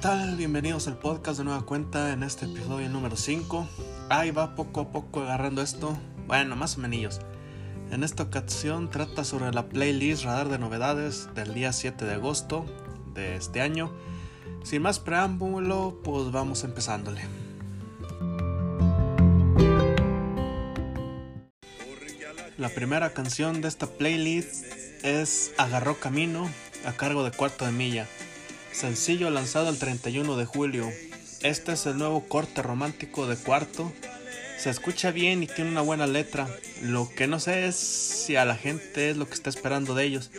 tal? Bienvenidos al podcast de nueva cuenta en este episodio número 5. Ahí va poco a poco agarrando esto. Bueno, más o menos. En esta ocasión trata sobre la playlist Radar de Novedades del día 7 de agosto de este año. Sin más preámbulo, pues vamos empezándole. La primera canción de esta playlist es Agarró Camino a cargo de Cuarto de Milla sencillo lanzado el 31 de julio. Este es el nuevo corte romántico de Cuarto. Se escucha bien y tiene una buena letra. Lo que no sé es si a la gente es lo que está esperando de ellos.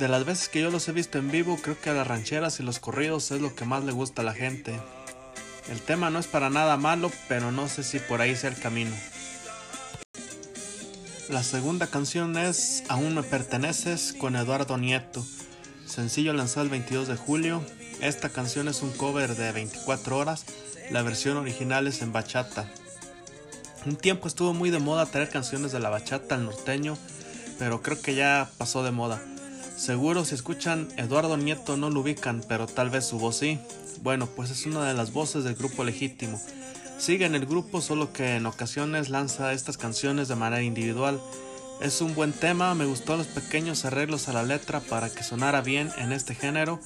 De las veces que yo los he visto en vivo, creo que a las rancheras y los corridos es lo que más le gusta a la gente. El tema no es para nada malo, pero no sé si por ahí sea el camino. La segunda canción es Aún me perteneces con Eduardo Nieto. Sencillo lanzado el 22 de julio. Esta canción es un cover de 24 horas. La versión original es en bachata. Un tiempo estuvo muy de moda traer canciones de la bachata al norteño, pero creo que ya pasó de moda. Seguro si escuchan Eduardo Nieto no lo ubican, pero tal vez su voz sí. Bueno, pues es una de las voces del grupo legítimo. Sigue en el grupo, solo que en ocasiones lanza estas canciones de manera individual. Es un buen tema, me gustó los pequeños arreglos a la letra para que sonara bien en este género.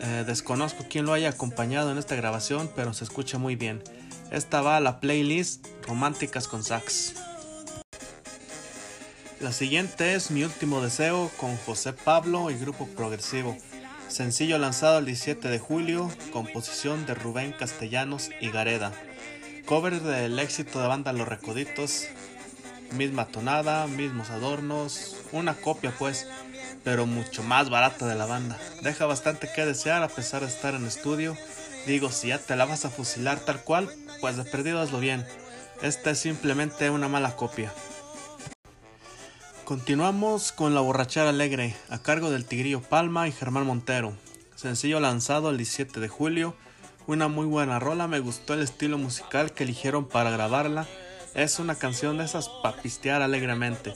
Eh, desconozco quién lo haya acompañado en esta grabación, pero se escucha muy bien. Esta va a la playlist Románticas con Sax. La siguiente es Mi último deseo con José Pablo y Grupo Progresivo. Sencillo lanzado el 17 de julio, composición de Rubén Castellanos y Gareda. Cover del éxito de banda Los Recoditos, misma tonada, mismos adornos, una copia pues, pero mucho más barata de la banda. Deja bastante que desear a pesar de estar en estudio. Digo, si ya te la vas a fusilar tal cual, pues de perdido hazlo bien. Esta es simplemente una mala copia. Continuamos con La Borrachera Alegre, a cargo del Tigrillo Palma y Germán Montero. Sencillo lanzado el 17 de julio. Una muy buena rola, me gustó el estilo musical que eligieron para grabarla es una canción de esas para pistear alegremente.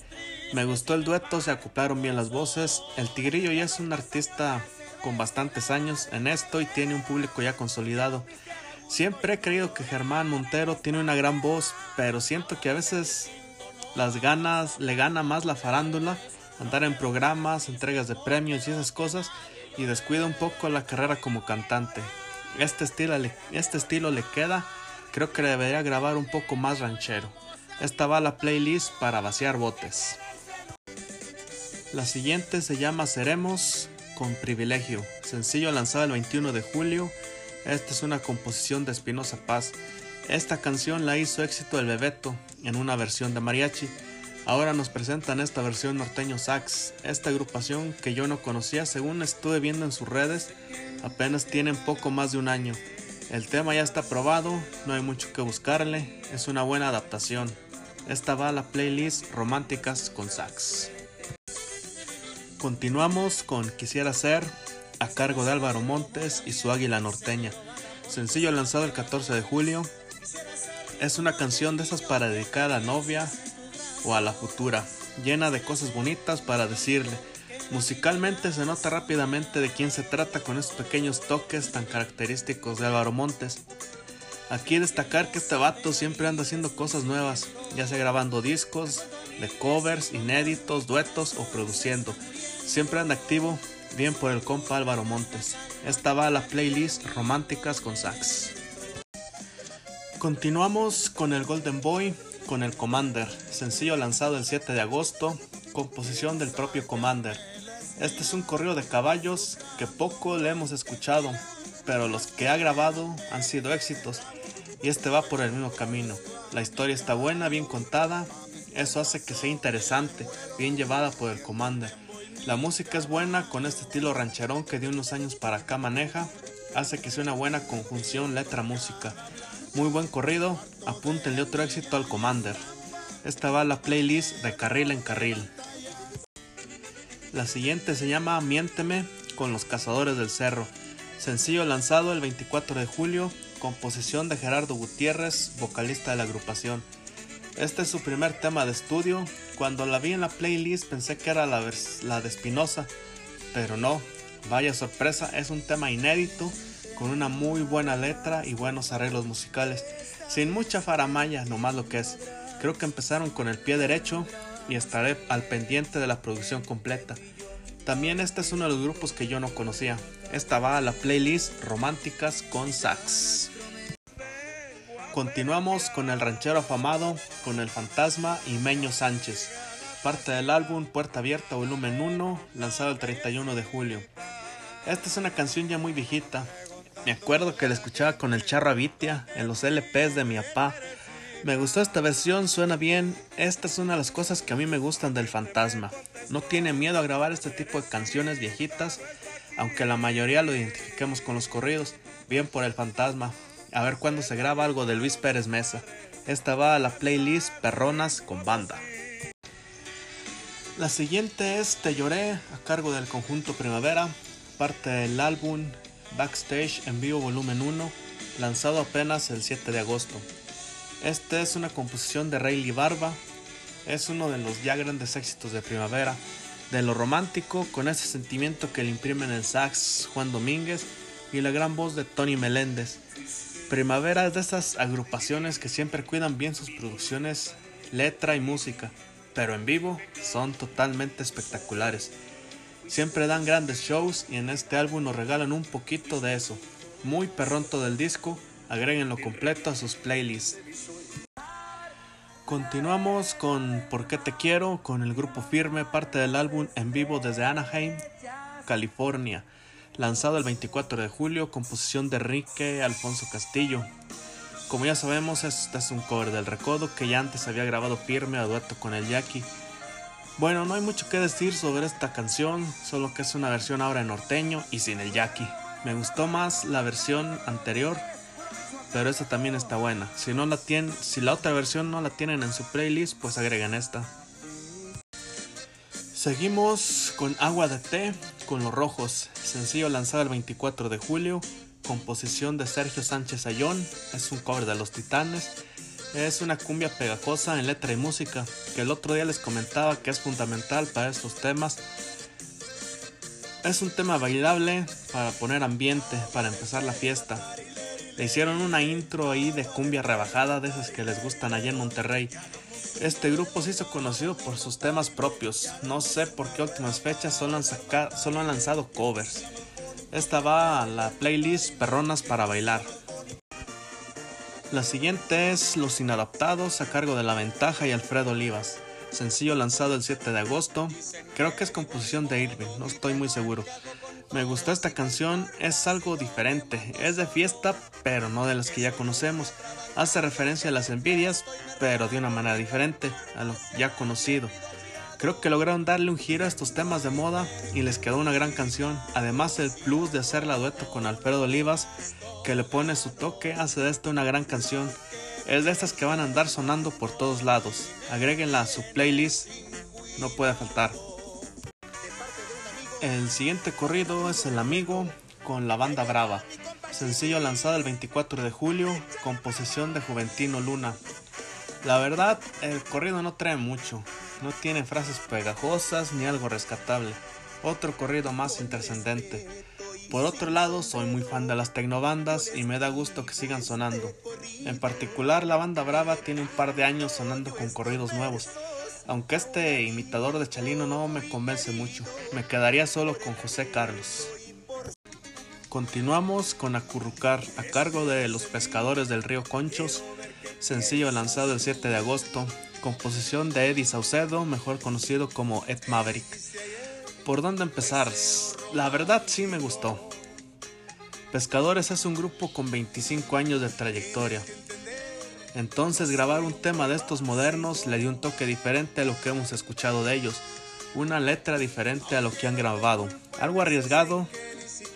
Me gustó el dueto, se acoplaron bien las voces. El Tigrillo ya es un artista con bastantes años en esto y tiene un público ya consolidado. Siempre he creído que Germán Montero tiene una gran voz, pero siento que a veces las ganas le gana más la farándula, andar en programas, entregas de premios y esas cosas, y descuida un poco la carrera como cantante. Este estilo, este estilo le queda Creo que debería grabar un poco más ranchero. Esta va a la playlist para vaciar botes. La siguiente se llama Seremos con privilegio, sencillo lanzado el 21 de julio. Esta es una composición de Espinosa Paz. Esta canción la hizo éxito el Bebeto en una versión de mariachi. Ahora nos presentan esta versión norteño sax. Esta agrupación que yo no conocía, según estuve viendo en sus redes, apenas tienen poco más de un año. El tema ya está probado, no hay mucho que buscarle, es una buena adaptación. Esta va a la playlist Románticas con Sax. Continuamos con Quisiera ser, a cargo de Álvaro Montes y su Águila Norteña. Sencillo lanzado el 14 de julio. Es una canción de esas para dedicar a la novia o a la futura, llena de cosas bonitas para decirle Musicalmente se nota rápidamente de quién se trata con estos pequeños toques tan característicos de Álvaro Montes. Aquí destacar que este vato siempre anda haciendo cosas nuevas, ya sea grabando discos, de covers, inéditos, duetos o produciendo. Siempre anda activo, bien por el compa Álvaro Montes. Esta va a la playlist Románticas con Sax. Continuamos con el Golden Boy, con el Commander, sencillo lanzado el 7 de agosto, composición del propio Commander. Este es un corrido de caballos que poco le hemos escuchado, pero los que ha grabado han sido éxitos y este va por el mismo camino. La historia está buena, bien contada, eso hace que sea interesante, bien llevada por el Commander. La música es buena con este estilo rancherón que de unos años para acá maneja, hace que sea una buena conjunción letra-música. Muy buen corrido, apúntenle otro éxito al Commander. Esta va la playlist de carril en carril. La siguiente se llama Miénteme con los Cazadores del Cerro. Sencillo lanzado el 24 de julio, composición de Gerardo Gutiérrez, vocalista de la agrupación. Este es su primer tema de estudio. Cuando la vi en la playlist pensé que era la, la de Espinosa, pero no. Vaya sorpresa, es un tema inédito con una muy buena letra y buenos arreglos musicales, sin mucha faramaya, nomás lo que es. Creo que empezaron con el pie derecho y estaré al pendiente de la producción completa. También este es uno de los grupos que yo no conocía. Esta va a la playlist Románticas con Sax. Continuamos con el ranchero afamado, con el fantasma y Meño Sánchez, parte del álbum Puerta Abierta Volumen 1, lanzado el 31 de julio. Esta es una canción ya muy viejita. Me acuerdo que la escuchaba con el charro Avitia en los LPs de mi papá. Me gustó esta versión, suena bien. Esta es una de las cosas que a mí me gustan del fantasma. No tiene miedo a grabar este tipo de canciones viejitas, aunque la mayoría lo identifiquemos con los corridos, bien por el fantasma. A ver cuándo se graba algo de Luis Pérez Mesa. Esta va a la playlist Perronas con banda. La siguiente es Te lloré a cargo del conjunto Primavera, parte del álbum Backstage en vivo volumen 1, lanzado apenas el 7 de agosto. Esta es una composición de Rayleigh Barba, es uno de los ya grandes éxitos de primavera, de lo romántico, con ese sentimiento que le imprimen el sax Juan Domínguez y la gran voz de Tony Meléndez. Primavera es de esas agrupaciones que siempre cuidan bien sus producciones, letra y música, pero en vivo son totalmente espectaculares. Siempre dan grandes shows y en este álbum nos regalan un poquito de eso. Muy perronto del disco, agréguenlo completo a sus playlists. Continuamos con Por qué te quiero, con el grupo Firme, parte del álbum en vivo desde Anaheim, California, lanzado el 24 de julio, composición de Enrique Alfonso Castillo. Como ya sabemos, este es un cover del Recodo que ya antes había grabado Firme a dueto con el Jackie. Bueno, no hay mucho que decir sobre esta canción, solo que es una versión ahora en norteño y sin el Jackie. Me gustó más la versión anterior pero esta también está buena. Si no la tienen, si la otra versión no la tienen en su playlist, pues agregan esta. Seguimos con Agua de Té con los Rojos, sencillo lanzado el 24 de julio, composición de Sergio Sánchez Ayón, es un cover de Los Titanes. Es una cumbia pegajosa en letra y música, que el otro día les comentaba que es fundamental para estos temas. Es un tema bailable para poner ambiente, para empezar la fiesta. Le hicieron una intro ahí de cumbia rebajada de esas que les gustan allá en Monterrey. Este grupo se hizo conocido por sus temas propios. No sé por qué últimas fechas solo han, lanzado covers. Esta va a la playlist Perronas para bailar. La siguiente es Los Inadaptados a cargo de La Ventaja y Alfredo Olivas. Sencillo lanzado el 7 de agosto. Creo que es composición de Irving, no estoy muy seguro. Me gustó esta canción, es algo diferente, es de fiesta, pero no de las que ya conocemos. Hace referencia a las envidias, pero de una manera diferente a lo ya conocido. Creo que lograron darle un giro a estos temas de moda y les quedó una gran canción. Además el plus de hacerla dueto con Alfredo Olivas, que le pone su toque, hace de esto una gran canción. Es de estas que van a andar sonando por todos lados. Agréguenla a su playlist, no puede faltar. El siguiente corrido es El Amigo con la banda Brava, sencillo lanzado el 24 de julio, composición de Juventino Luna. La verdad, el corrido no trae mucho, no tiene frases pegajosas ni algo rescatable, otro corrido más intrascendente. Por otro lado, soy muy fan de las tecnobandas y me da gusto que sigan sonando. En particular, la banda Brava tiene un par de años sonando con corridos nuevos, aunque este imitador de Chalino no me convence mucho, me quedaría solo con José Carlos. Continuamos con Acurrucar a cargo de Los Pescadores del Río Conchos, sencillo lanzado el 7 de agosto, composición de Eddie Saucedo, mejor conocido como Ed Maverick. ¿Por dónde empezar? La verdad sí me gustó. Pescadores es un grupo con 25 años de trayectoria, entonces grabar un tema de estos modernos le dio un toque diferente a lo que hemos escuchado de ellos, una letra diferente a lo que han grabado, algo arriesgado,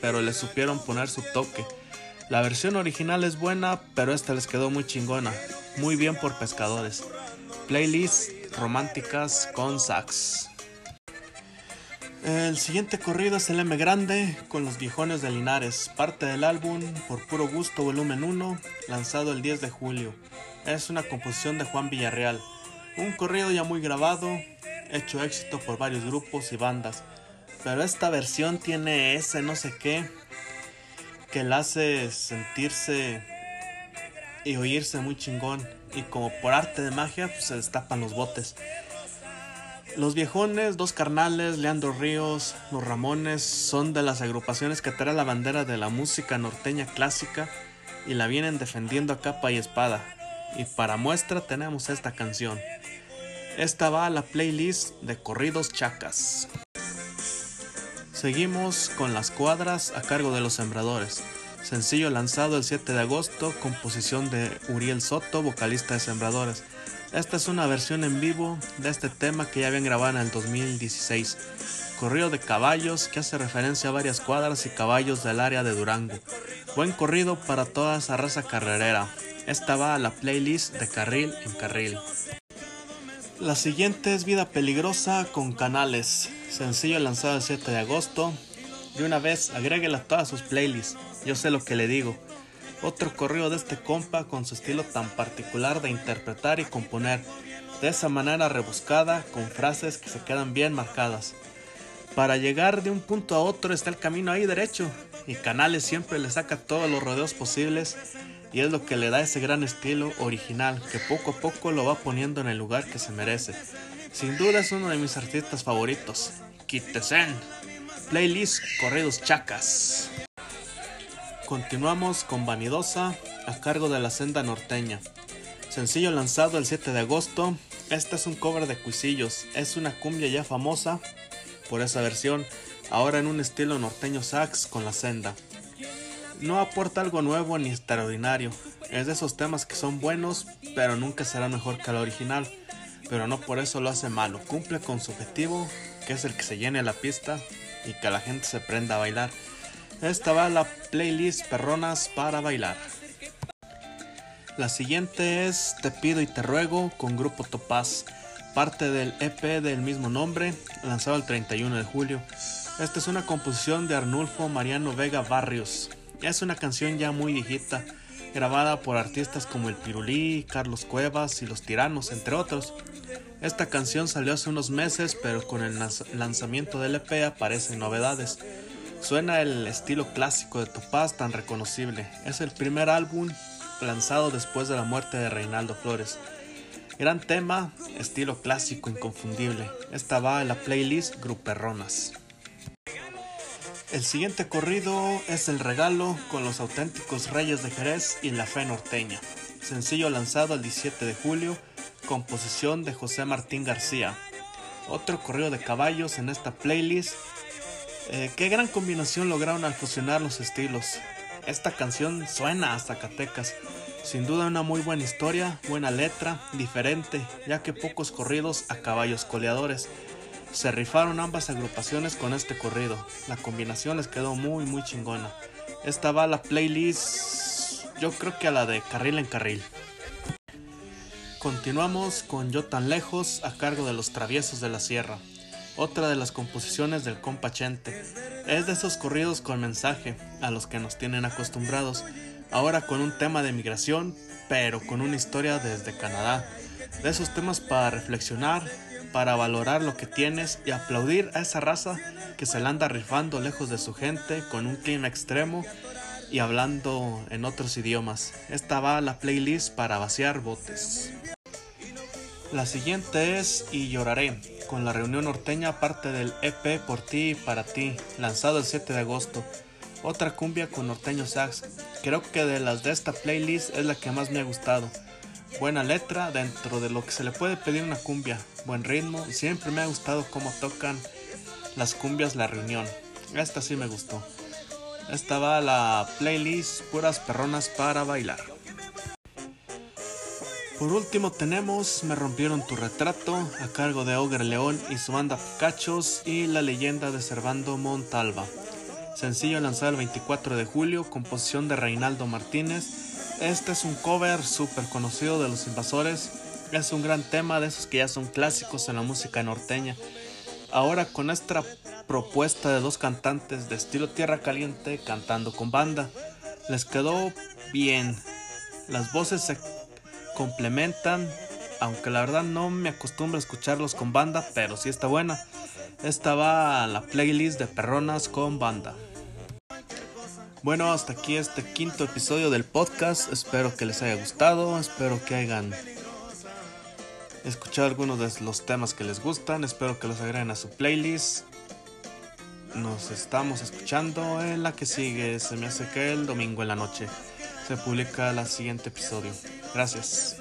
pero le supieron poner su toque. La versión original es buena, pero esta les quedó muy chingona, muy bien por pescadores. Playlist románticas con sax. El siguiente corrido es el M Grande con los viejones de Linares, parte del álbum Por Puro Gusto Volumen 1, lanzado el 10 de julio es una composición de Juan Villarreal, un corrido ya muy grabado, hecho éxito por varios grupos y bandas, pero esta versión tiene ese no sé qué que la hace sentirse y oírse muy chingón. Y como por arte de magia, pues se destapan los botes. Los viejones, dos carnales, Leandro Ríos, los Ramones, son de las agrupaciones que traen la bandera de la música norteña clásica y la vienen defendiendo a capa y espada. Y para muestra tenemos esta canción. Esta va a la playlist de corridos chacas. Seguimos con las cuadras a cargo de los sembradores. Sencillo lanzado el 7 de agosto, composición de Uriel Soto, vocalista de Sembradores. Esta es una versión en vivo de este tema que ya habían grabado en el 2016. Corrido de caballos que hace referencia a varias cuadras y caballos del área de Durango. Buen corrido para toda esa raza carrerera. Esta va a la playlist de Carril en Carril. La siguiente es Vida Peligrosa con Canales, sencillo lanzado el 7 de agosto. De una vez, agréguela a todas sus playlists, yo sé lo que le digo. Otro corrido de este compa con su estilo tan particular de interpretar y componer, de esa manera rebuscada, con frases que se quedan bien marcadas. Para llegar de un punto a otro está el camino ahí derecho, y Canales siempre le saca todos los rodeos posibles y es lo que le da ese gran estilo original que poco a poco lo va poniendo en el lugar que se merece. Sin duda es uno de mis artistas favoritos. Kitesen. Playlist Corridos Chacas. Continuamos con Vanidosa a cargo de la senda norteña. Sencillo lanzado el 7 de agosto. Este es un cover de Cuisillos. Es una cumbia ya famosa por esa versión, ahora en un estilo norteño sax con la senda no aporta algo nuevo ni extraordinario. Es de esos temas que son buenos, pero nunca será mejor que el original. Pero no por eso lo hace malo. Cumple con su objetivo, que es el que se llene la pista y que la gente se prenda a bailar. Esta va a la playlist Perronas para bailar. La siguiente es Te pido y te ruego con Grupo Topaz, parte del EP del mismo nombre, lanzado el 31 de julio. Esta es una composición de Arnulfo Mariano Vega Barrios. Es una canción ya muy viejita, grabada por artistas como el Pirulí, Carlos Cuevas y Los Tiranos, entre otros. Esta canción salió hace unos meses, pero con el lanzamiento del EP aparecen novedades. Suena el estilo clásico de Topaz tan reconocible. Es el primer álbum lanzado después de la muerte de Reinaldo Flores. Gran tema, estilo clásico inconfundible. Esta va en la playlist Gruperronas. El siguiente corrido es El Regalo con los auténticos Reyes de Jerez y La Fe Norteña. Sencillo lanzado el 17 de julio, composición de José Martín García. Otro corrido de caballos en esta playlist. Eh, qué gran combinación lograron al fusionar los estilos. Esta canción suena a Zacatecas. Sin duda una muy buena historia, buena letra, diferente, ya que pocos corridos a caballos coleadores se rifaron ambas agrupaciones con este corrido. La combinación les quedó muy muy chingona. Esta va a la playlist, yo creo que a la de carril en carril. Continuamos con Yo tan lejos a cargo de los traviesos de la sierra. Otra de las composiciones del compa Chente. Es de esos corridos con mensaje a los que nos tienen acostumbrados. Ahora con un tema de migración, pero con una historia desde Canadá. De esos temas para reflexionar, para valorar lo que tienes y aplaudir a esa raza que se la anda rifando lejos de su gente con un clima extremo y hablando en otros idiomas. Esta va a la playlist para vaciar botes. La siguiente es Y lloraré, con la reunión norteña parte del EP Por ti y para ti, lanzado el 7 de agosto. Otra cumbia con norteño sax. Creo que de las de esta playlist es la que más me ha gustado. Buena letra dentro de lo que se le puede pedir una cumbia, buen ritmo siempre me ha gustado cómo tocan las cumbias la reunión. Esta sí me gustó. Esta va la playlist Puras Perronas para bailar. Por último tenemos Me rompieron tu retrato a cargo de Ogre León y su banda Picachos y la leyenda de Servando Montalva. Sencillo lanzado el 24 de julio, composición de Reinaldo Martínez este es un cover súper conocido de los invasores. Es un gran tema de esos que ya son clásicos en la música norteña. Ahora con esta propuesta de dos cantantes de estilo Tierra Caliente cantando con banda, les quedó bien. Las voces se complementan, aunque la verdad no me acostumbro a escucharlos con banda, pero sí está buena. Esta va a la playlist de Perronas con banda. Bueno, hasta aquí este quinto episodio del podcast. Espero que les haya gustado, espero que hayan escuchado algunos de los temas que les gustan, espero que los agreguen a su playlist. Nos estamos escuchando en la que sigue, se me hace que el domingo en la noche se publica el siguiente episodio. Gracias.